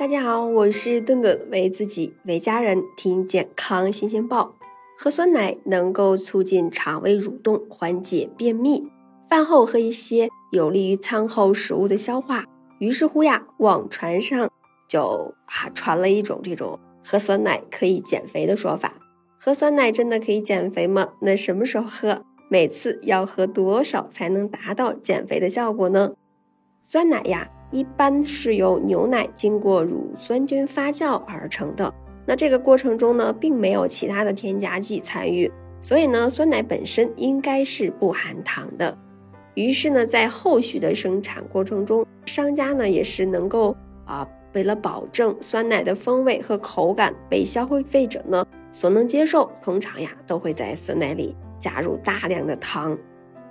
大家好，我是顿顿，为自己为家人听健康新鲜报。喝酸奶能够促进肠胃蠕动，缓解便秘。饭后喝一些，有利于餐后食物的消化。于是乎呀，网传上就啊传了一种这种喝酸奶可以减肥的说法。喝酸奶真的可以减肥吗？那什么时候喝？每次要喝多少才能达到减肥的效果呢？酸奶呀，一般是由牛奶经过乳酸菌发酵而成的。那这个过程中呢，并没有其他的添加剂参与，所以呢，酸奶本身应该是不含糖的。于是呢，在后续的生产过程中，商家呢也是能够啊，为了保证酸奶的风味和口感被消费者呢所能接受，通常呀都会在酸奶里加入大量的糖。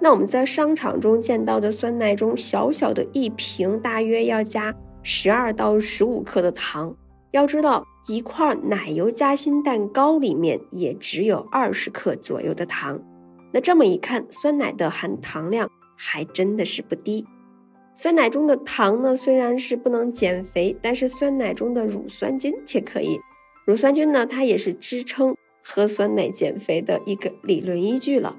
那我们在商场中见到的酸奶中，小小的一瓶大约要加十二到十五克的糖。要知道，一块奶油夹心蛋糕里面也只有二十克左右的糖。那这么一看，酸奶的含糖量还真的是不低。酸奶中的糖呢，虽然是不能减肥，但是酸奶中的乳酸菌却可以。乳酸菌呢，它也是支撑喝酸奶减肥的一个理论依据了。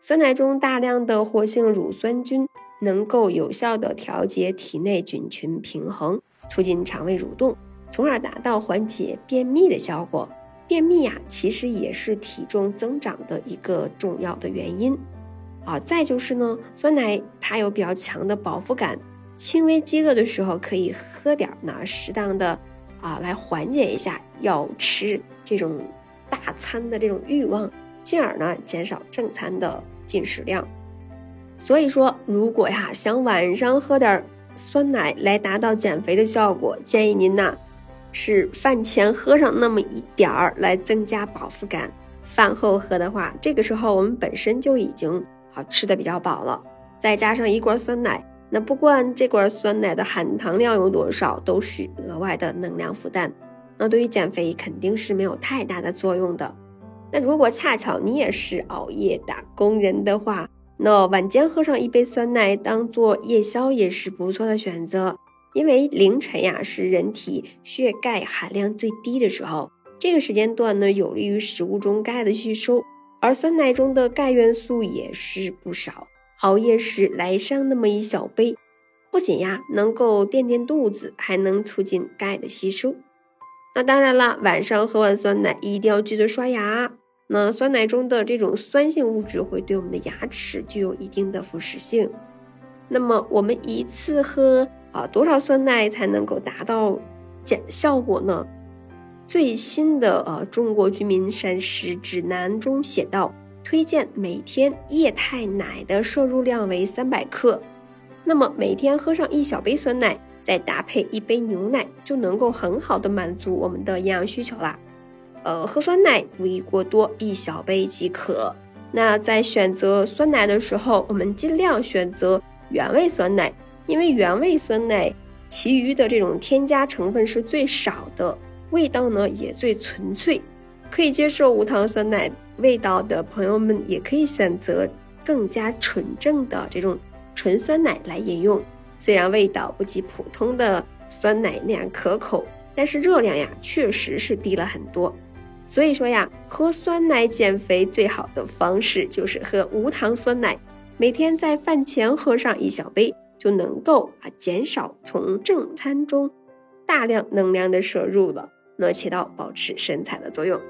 酸奶中大量的活性乳酸菌能够有效的调节体内菌群平衡，促进肠胃蠕动。从而达到缓解便秘的效果。便秘呀，其实也是体重增长的一个重要的原因啊。再就是呢，酸奶它有比较强的饱腹感，轻微饥饿的时候可以喝点儿呢，适当的啊来缓解一下要吃这种大餐的这种欲望，进而呢减少正餐的进食量。所以说，如果呀想晚上喝点酸奶来达到减肥的效果，建议您呐。是饭前喝上那么一点儿来增加饱腹感，饭后喝的话，这个时候我们本身就已经啊吃的比较饱了，再加上一罐酸奶，那不管这罐酸奶的含糖量有多少，都是额外的能量负担，那对于减肥肯定是没有太大的作用的。那如果恰巧你也是熬夜打工人的话，那晚间喝上一杯酸奶当做夜宵也是不错的选择。因为凌晨呀是人体血钙含量最低的时候，这个时间段呢有利于食物中钙的吸收，而酸奶中的钙元素也是不少。熬夜时来上那么一小杯，不仅呀能够垫垫肚子，还能促进钙的吸收。那当然了，晚上喝完酸奶一定要记得刷牙。那酸奶中的这种酸性物质会对我们的牙齿具有一定的腐蚀性。那么我们一次喝。啊，多少酸奶才能够达到减效果呢？最新的呃中国居民膳食指南中写道，推荐每天液态奶的摄入量为三百克。那么每天喝上一小杯酸奶，再搭配一杯牛奶，就能够很好的满足我们的营养需求啦。呃，喝酸奶不宜过多，一小杯即可。那在选择酸奶的时候，我们尽量选择原味酸奶。因为原味酸奶，其余的这种添加成分是最少的，味道呢也最纯粹。可以接受无糖酸奶味道的朋友们，也可以选择更加纯正的这种纯酸奶来饮用。虽然味道不及普通的酸奶那样可口，但是热量呀确实是低了很多。所以说呀，喝酸奶减肥最好的方式就是喝无糖酸奶，每天在饭前喝上一小杯。就能够啊减少从正餐中大量能量的摄入了，能起到保持身材的作用。